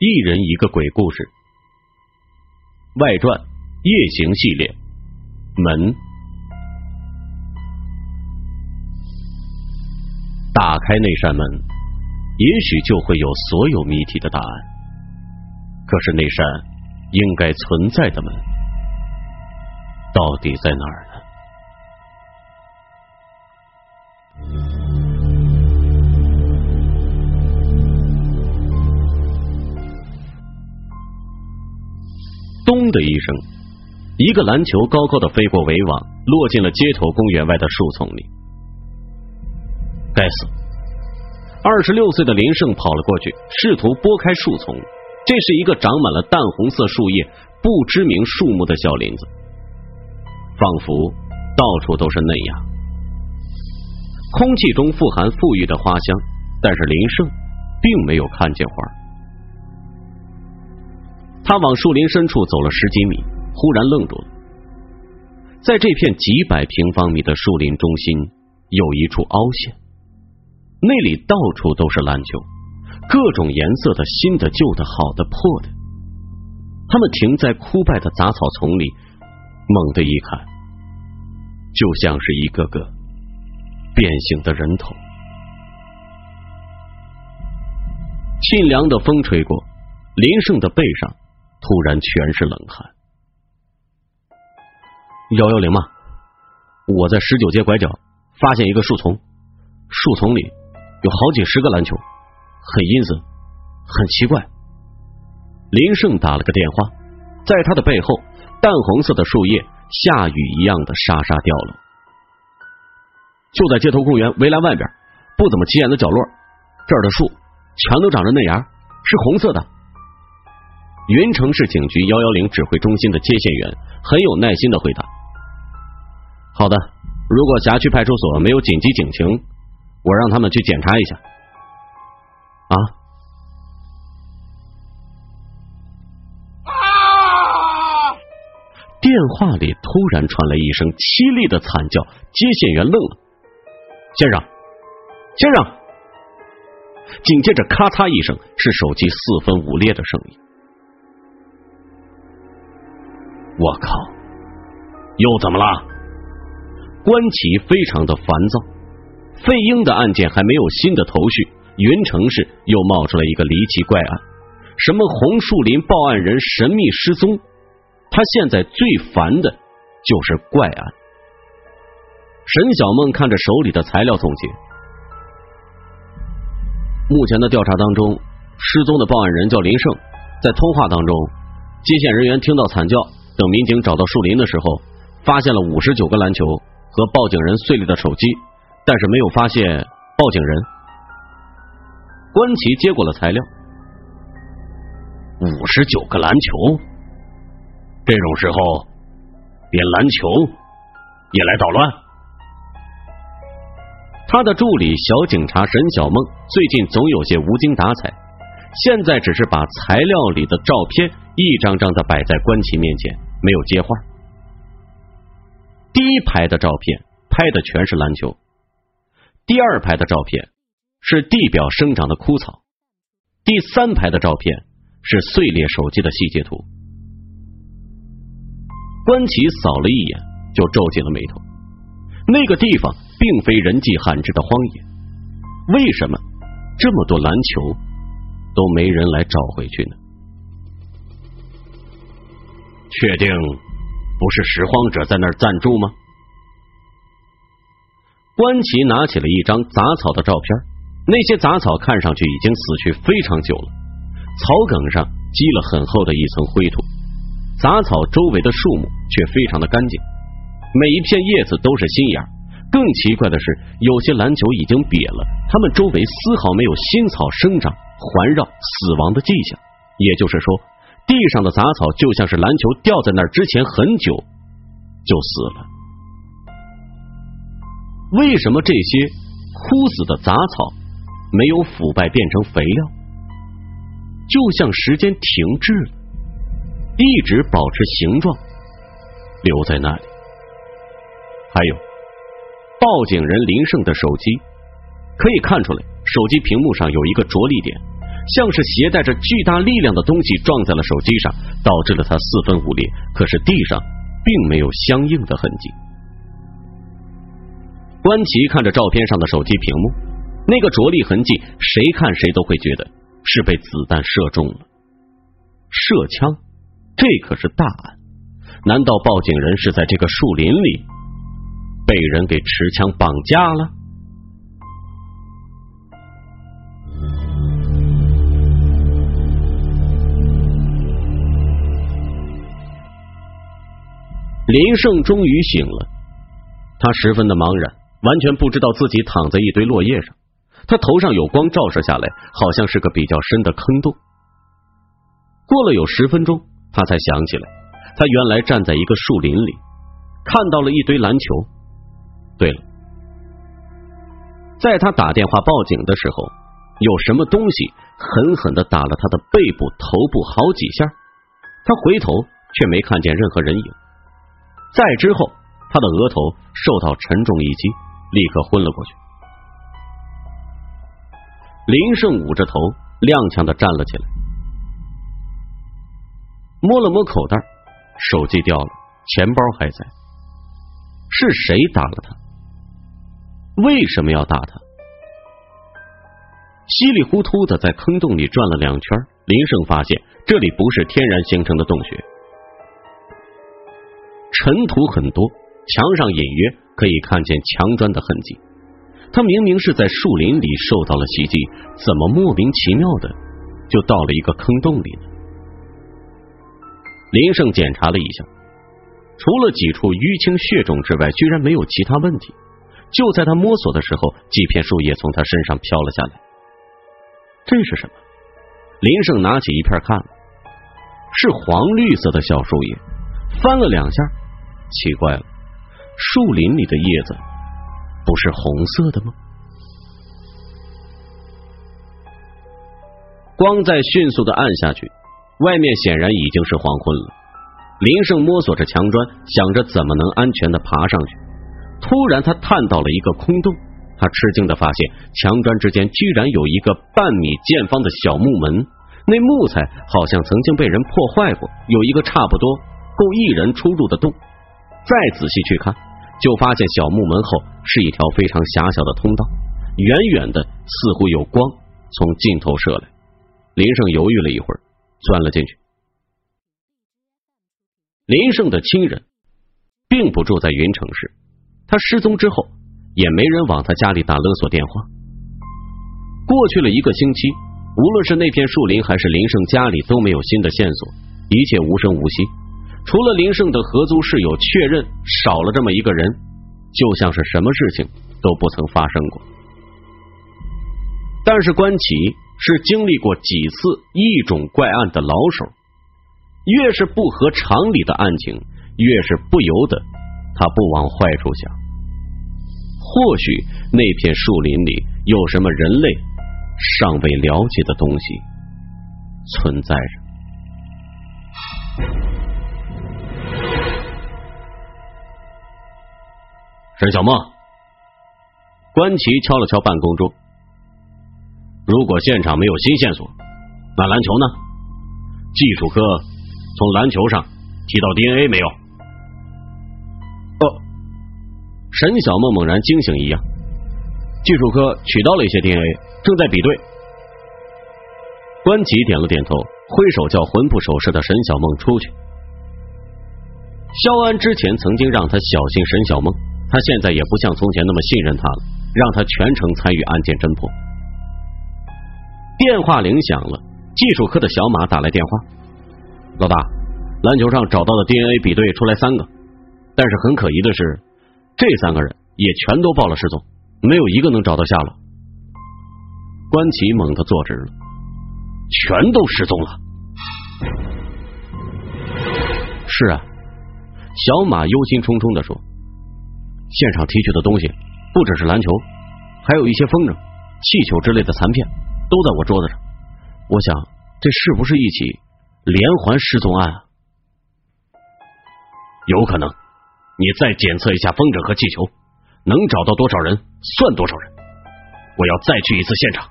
一人一个鬼故事。外传夜行系列。门，打开那扇门，也许就会有所有谜题的答案。可是那扇应该存在的门，到底在哪儿？呢？咚的一声，一个篮球高高的飞过围网，落进了街头公园外的树丛里。该死！二十六岁的林胜跑了过去，试图拨开树丛。这是一个长满了淡红色树叶、不知名树木的小林子，仿佛到处都是嫩芽，空气中富含馥郁的花香。但是林胜并没有看见花。他往树林深处走了十几米，忽然愣住了。在这片几百平方米的树林中心，有一处凹陷，那里到处都是篮球，各种颜色的，新的、旧的、好的、破的。他们停在枯败的杂草丛里，猛地一看，就像是一个个变形的人头。沁凉的风吹过，林胜的背上。突然全是冷汗。幺幺零吗？我在十九街拐角发现一个树丛，树丛里有好几十个篮球，很阴森，很奇怪。林胜打了个电话，在他的背后，淡红色的树叶下雨一样的沙沙掉落。就在街头公园围栏外边，不怎么起眼的角落，这儿的树全都长着嫩芽，是红色的。云城市警局幺幺零指挥中心的接线员很有耐心的回答：“好的，如果辖区派出所没有紧急警情，我让他们去检查一下。”啊！电话里突然传来一声凄厉的惨叫，接线员愣了：“先生，先生！”紧接着咔嚓一声，是手机四分五裂的声音。我靠！又怎么了？关奇非常的烦躁。费英的案件还没有新的头绪，云城市又冒出了一个离奇怪案，什么红树林报案人神秘失踪。他现在最烦的就是怪案。沈小梦看着手里的材料总结：目前的调查当中，失踪的报案人叫林胜，在通话当中，接线人员听到惨叫。等民警找到树林的时候，发现了五十九个篮球和报警人碎裂的手机，但是没有发现报警人。关奇接过了材料，五十九个篮球，这种时候连篮球也来捣乱。他的助理小警察沈小梦最近总有些无精打采，现在只是把材料里的照片一张张的摆在关奇面前。没有接话。第一排的照片拍的全是篮球，第二排的照片是地表生长的枯草，第三排的照片是碎裂手机的细节图。关奇扫了一眼，就皱起了眉头。那个地方并非人迹罕至的荒野，为什么这么多篮球都没人来找回去呢？确定不是拾荒者在那儿暂住吗？关奇拿起了一张杂草的照片，那些杂草看上去已经死去非常久了，草梗上积了很厚的一层灰土，杂草周围的树木却非常的干净，每一片叶子都是新芽。更奇怪的是，有些篮球已经瘪了，它们周围丝毫没有新草生长环绕死亡的迹象，也就是说。地上的杂草就像是篮球掉在那儿之前很久就死了。为什么这些枯死的杂草没有腐败变成肥料？就像时间停滞了，一直保持形状留在那里。还有，报警人林胜的手机可以看出来，手机屏幕上有一个着力点，像是携带着巨大力量的东西撞在了手机上，导致了它四分五裂。可是地上并没有相应的痕迹。关奇看着照片上的手机屏幕，那个着力痕迹，谁看谁都会觉得是被子弹射中了。射枪，这可是大案。难道报警人是在这个树林里被人给持枪绑架了？林胜终于醒了，他十分的茫然，完全不知道自己躺在一堆落叶上。他头上有光照射下来，好像是个比较深的坑洞。过了有十分钟，他才想起来。他原来站在一个树林里，看到了一堆篮球。对了，在他打电话报警的时候，有什么东西狠狠的打了他的背部、头部好几下。他回头却没看见任何人影。再之后，他的额头受到沉重一击，立刻昏了过去。林胜捂着头，踉跄的站了起来，摸了摸口袋。手机掉了，钱包还在。是谁打了他？为什么要打他？稀里糊涂的在坑洞里转了两圈，林胜发现这里不是天然形成的洞穴，尘土很多，墙上隐约可以看见墙砖的痕迹。他明明是在树林里受到了袭击，怎么莫名其妙的就到了一个坑洞里呢？林胜检查了一下，除了几处淤青血肿之外，居然没有其他问题。就在他摸索的时候，几片树叶从他身上飘了下来。这是什么？林胜拿起一片看，是黄绿色的小树叶。翻了两下，奇怪了，树林里的叶子不是红色的吗？光在迅速的暗下去。外面显然已经是黄昏了。林胜摸索着墙砖，想着怎么能安全的爬上去。突然，他探到了一个空洞，他吃惊的发现墙砖之间居然有一个半米见方的小木门，那木材好像曾经被人破坏过，有一个差不多够一人出入的洞。再仔细去看，就发现小木门后是一条非常狭小的通道，远远的似乎有光从尽头射来。林胜犹豫了一会儿。钻了进去。林胜的亲人并不住在云城市，他失踪之后也没人往他家里打勒索电话。过去了一个星期，无论是那片树林还是林胜家里都没有新的线索，一切无声无息。除了林胜的合租室友确认少了这么一个人，就像是什么事情都不曾发生过。但是关奇。是经历过几次异种怪案的老手，越是不合常理的案情，越是不由得他不往坏处想。或许那片树林里有什么人类尚未了解的东西存在着。沈小梦，关奇敲了敲办公桌。如果现场没有新线索，那篮球呢？技术科从篮球上提到 DNA 没有？哦，沈小梦猛然惊醒一样，技术科取到了一些 DNA，正在比对。关吉点了点头，挥手叫魂不守舍的沈小梦出去。肖安之前曾经让他小心沈小梦，他现在也不像从前那么信任他了，让他全程参与案件侦破。电话铃响了，技术科的小马打来电话：“老大，篮球上找到的 DNA 比对出来三个，但是很可疑的是，这三个人也全都报了失踪，没有一个能找到下落。”关奇猛地坐直了，全都失踪了。是啊，小马忧心忡忡的说：“现场提取的东西不只是篮球，还有一些风筝、气球之类的残片。”都在我桌子上，我想这是不是一起连环失踪案啊？有可能，你再检测一下风筝和气球，能找到多少人算多少人。我要再去一次现场。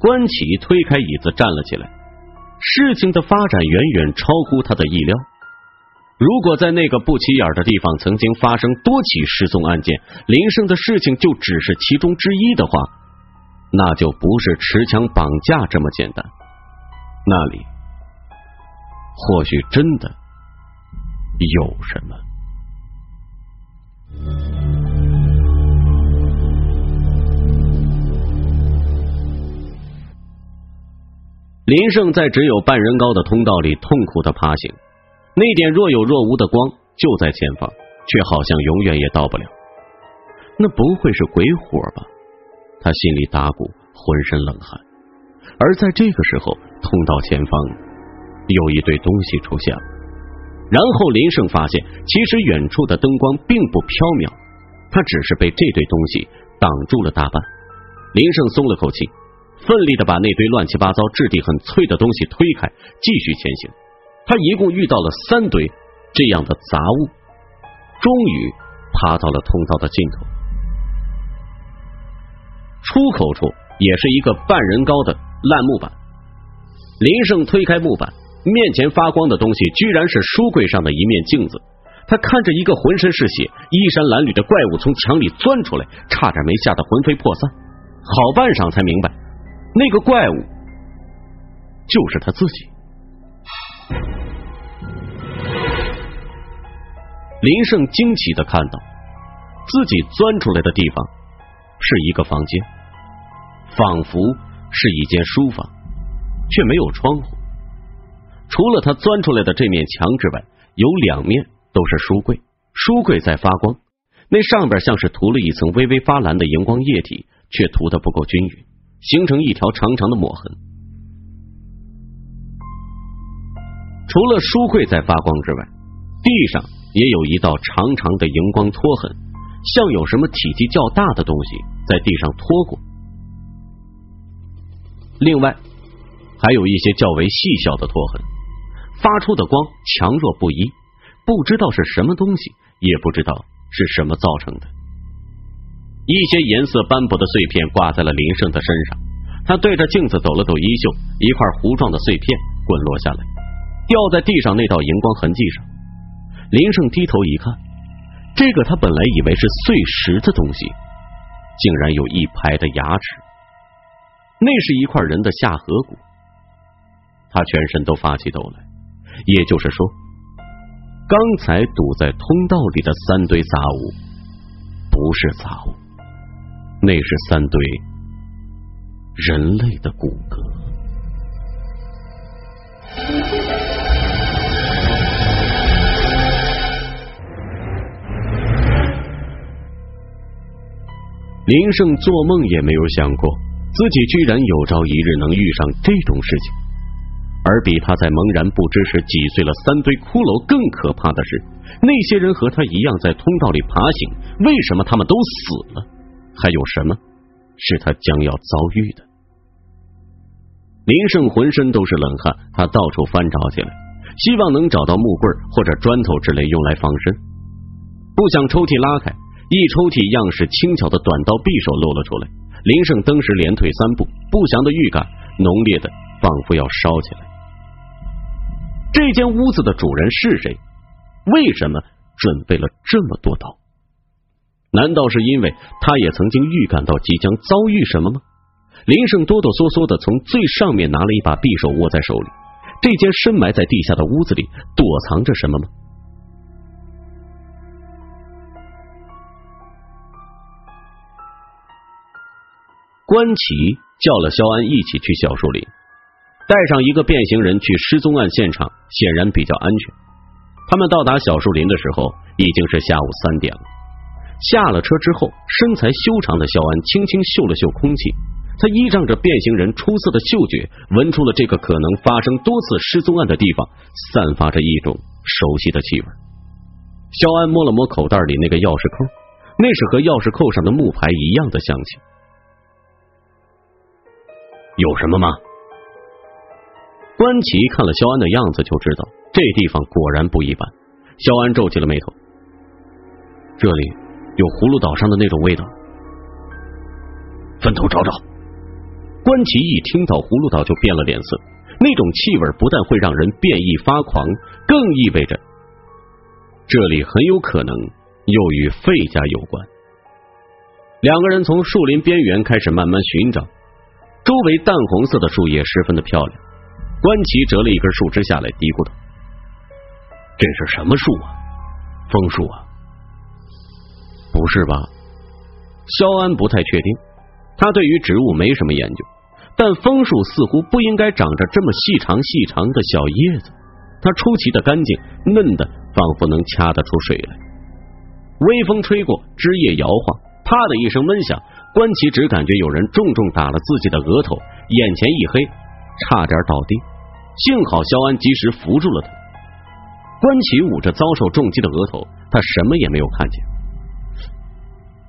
关启推开椅子站了起来。事情的发展远远超乎他的意料。如果在那个不起眼的地方曾经发生多起失踪案件，林胜的事情就只是其中之一的话，那就不是持枪绑架这么简单。那里或许真的有什么。林胜在只有半人高的通道里痛苦的爬行，那点若有若无的光就在前方，却好像永远也到不了。那不会是鬼火吧？他心里打鼓，浑身冷汗。而在这个时候，通道前方有一堆东西出现了。然后林胜发现，其实远处的灯光并不飘渺，他只是被这堆东西挡住了大半。林胜松了口气。奋力的把那堆乱七八糟、质地很脆的东西推开，继续前行。他一共遇到了三堆这样的杂物，终于爬到了通道的尽头。出口处也是一个半人高的烂木板。林胜推开木板，面前发光的东西居然是书柜上的一面镜子。他看着一个浑身是血、衣衫褴褛的怪物从墙里钻出来，差点没吓得魂飞魄散。好半晌才明白。那个怪物就是他自己。林胜惊奇的看到，自己钻出来的地方是一个房间，仿佛是一间书房，却没有窗户。除了他钻出来的这面墙之外，有两面都是书柜，书柜在发光，那上边像是涂了一层微微发蓝的荧光液体，却涂的不够均匀。形成一条长长的抹痕。除了书柜在发光之外，地上也有一道长长的荧光拖痕，像有什么体积较大的东西在地上拖过。另外，还有一些较为细小的拖痕，发出的光强弱不一，不知道是什么东西，也不知道是什么造成的。一些颜色斑驳的碎片挂在了林胜的身上，他对着镜子抖了抖衣袖，一块糊状的碎片滚落下来，掉在地上那道荧光痕迹上。林胜低头一看，这个他本来以为是碎石的东西，竟然有一排的牙齿，那是一块人的下颌骨。他全身都发起抖来，也就是说，刚才堵在通道里的三堆杂物，不是杂物。那是三堆人类的骨骼。林胜做梦也没有想过，自己居然有朝一日能遇上这种事情。而比他在茫然不知时挤碎了三堆骷髅更可怕的是，那些人和他一样在通道里爬行，为什么他们都死了？还有什么是他将要遭遇的？林胜浑身都是冷汗，他到处翻找起来，希望能找到木棍或者砖头之类用来防身。不想抽屉拉开，一抽屉样式轻巧的短刀匕首露了出来。林胜登时连退三步，不祥的预感浓烈的仿佛要烧起来。这间屋子的主人是谁？为什么准备了这么多刀？难道是因为他也曾经预感到即将遭遇什么吗？林胜哆哆嗦嗦的从最上面拿了一把匕首握在手里。这间深埋在地下的屋子里躲藏着什么吗？关奇叫了肖安一起去小树林，带上一个变形人去失踪案现场，显然比较安全。他们到达小树林的时候，已经是下午三点了。下了车之后，身材修长的肖安轻轻嗅了嗅空气，他依仗着变形人出色的嗅觉，闻出了这个可能发生多次失踪案的地方散发着一种熟悉的气味。肖安摸了摸口袋里那个钥匙扣，那是和钥匙扣上的木牌一样的香气。有什么吗？关奇看了肖安的样子，就知道这地方果然不一般。肖安皱起了眉头，这里。有葫芦岛上的那种味道，分头找找。关奇一听到葫芦岛就变了脸色，那种气味不但会让人变异发狂，更意味着这里很有可能又与费家有关。两个人从树林边缘开始慢慢寻找，周围淡红色的树叶十分的漂亮。关奇折了一根树枝下来，嘀咕道：“这是什么树啊？枫树啊？不是吧？”肖安不太确定，他对于植物没什么研究，但枫树似乎不应该长着这么细长细长的小叶子。它出奇的干净，嫩的仿佛能掐得出水来。微风吹过，枝叶摇晃，啪的一声闷响，关奇只感觉有人重重打了自己的额头，眼前一黑，差点倒地。幸好肖安及时扶住了他。关奇捂着遭受重击的额头，他什么也没有看见。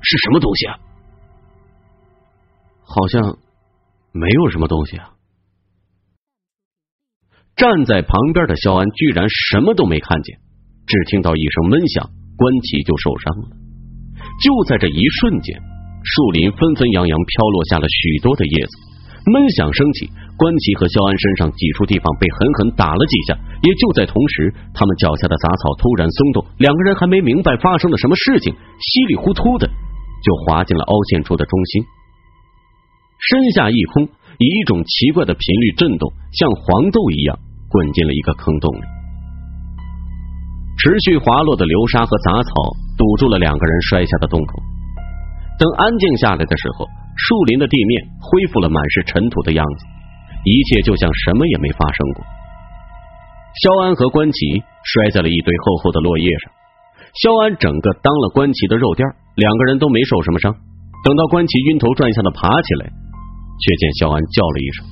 是什么东西啊？好像没有什么东西啊。站在旁边的肖安居然什么都没看见，只听到一声闷响，关奇就受伤了。就在这一瞬间，树林纷纷扬扬飘落下了许多的叶子，闷响升起，关奇和肖安身上几处地方被狠狠打了几下。也就在同时，他们脚下的杂草突然松动，两个人还没明白发生了什么事情，稀里糊涂的。就滑进了凹陷处的中心，身下一空，以一种奇怪的频率震动，像黄豆一样滚进了一个坑洞里。持续滑落的流沙和杂草堵住了两个人摔下的洞口。等安静下来的时候，树林的地面恢复了满是尘土的样子，一切就像什么也没发生过。肖安和关奇摔在了一堆厚厚的落叶上。肖安整个当了关奇的肉垫，两个人都没受什么伤。等到关奇晕头转向的爬起来，却见肖安叫了一声。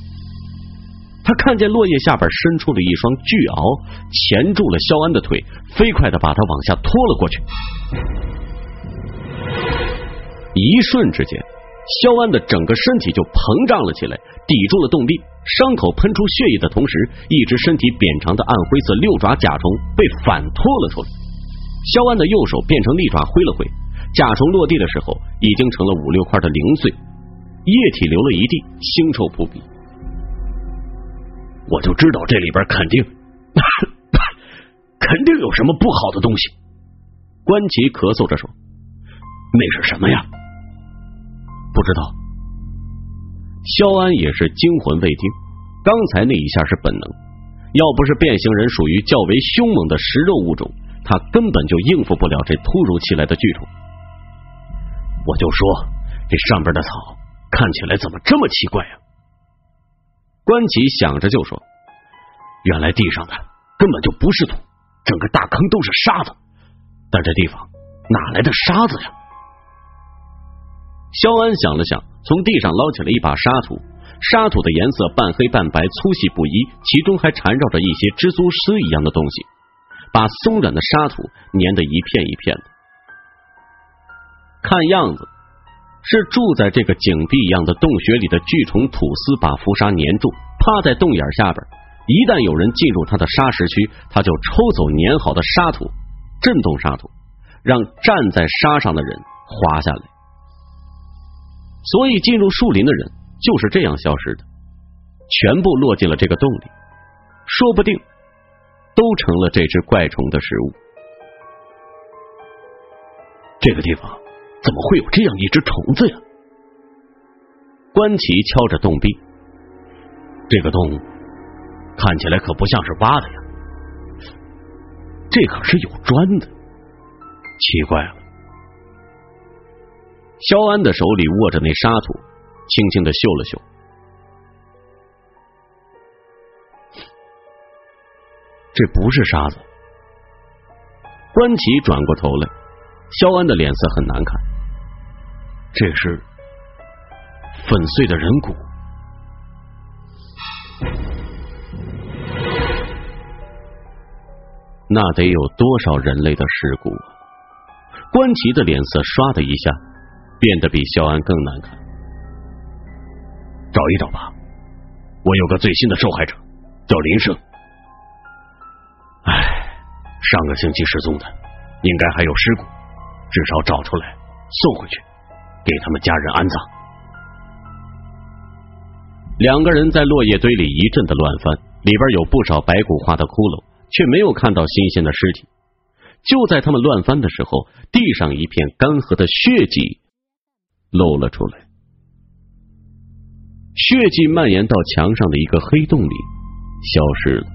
他看见落叶下边伸出了一双巨鳌，钳住了肖安的腿，飞快的把他往下拖了过去。一瞬之间，肖安的整个身体就膨胀了起来，抵住了洞壁，伤口喷出血液的同时，一只身体扁长的暗灰色六爪甲虫被反拖了出来。肖安的右手变成利爪挥了挥，甲虫落地的时候已经成了五六块的零碎，液体流了一地，腥臭扑鼻。我就知道这里边肯定肯定有什么不好的东西。关奇咳嗽着说：“那是什么呀？”不知道。肖安也是惊魂未定，刚才那一下是本能，要不是变形人属于较为凶猛的食肉物种。他根本就应付不了这突如其来的巨虫。我就说这上边的草看起来怎么这么奇怪啊！关奇想着就说：“原来地上的根本就不是土，整个大坑都是沙子。但这地方哪来的沙子呀？”肖安想了想，从地上捞起了一把沙土，沙土的颜色半黑半白，粗细不一，其中还缠绕着一些蜘蛛丝一样的东西。把松软的沙土粘得一片一片的，看样子是住在这个井壁一样的洞穴里的巨虫吐丝把浮沙粘住，趴在洞眼下边。一旦有人进入它的沙石区，它就抽走粘好的沙土，震动沙土，让站在沙上的人滑下来。所以进入树林的人就是这样消失的，全部落进了这个洞里，说不定。都成了这只怪虫的食物。这个地方怎么会有这样一只虫子呀？关奇敲着洞壁，这个洞看起来可不像是挖的呀，这可是有砖的。奇怪了。肖安的手里握着那沙土，轻轻的嗅了嗅。这不是沙子。关奇转过头来，肖安的脸色很难看。这是粉碎的人骨，那得有多少人类的尸骨啊！关奇的脸色唰的一下变得比肖安更难看。找一找吧，我有个最新的受害者，叫林胜。上个星期失踪的，应该还有尸骨，至少找出来送回去，给他们家人安葬。两个人在落叶堆里一阵的乱翻，里边有不少白骨化的骷髅，却没有看到新鲜的尸体。就在他们乱翻的时候，地上一片干涸的血迹露了出来，血迹蔓延到墙上的一个黑洞里，消失了。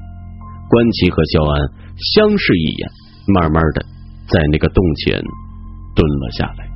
关奇和肖安相视一眼，慢慢的在那个洞前蹲了下来。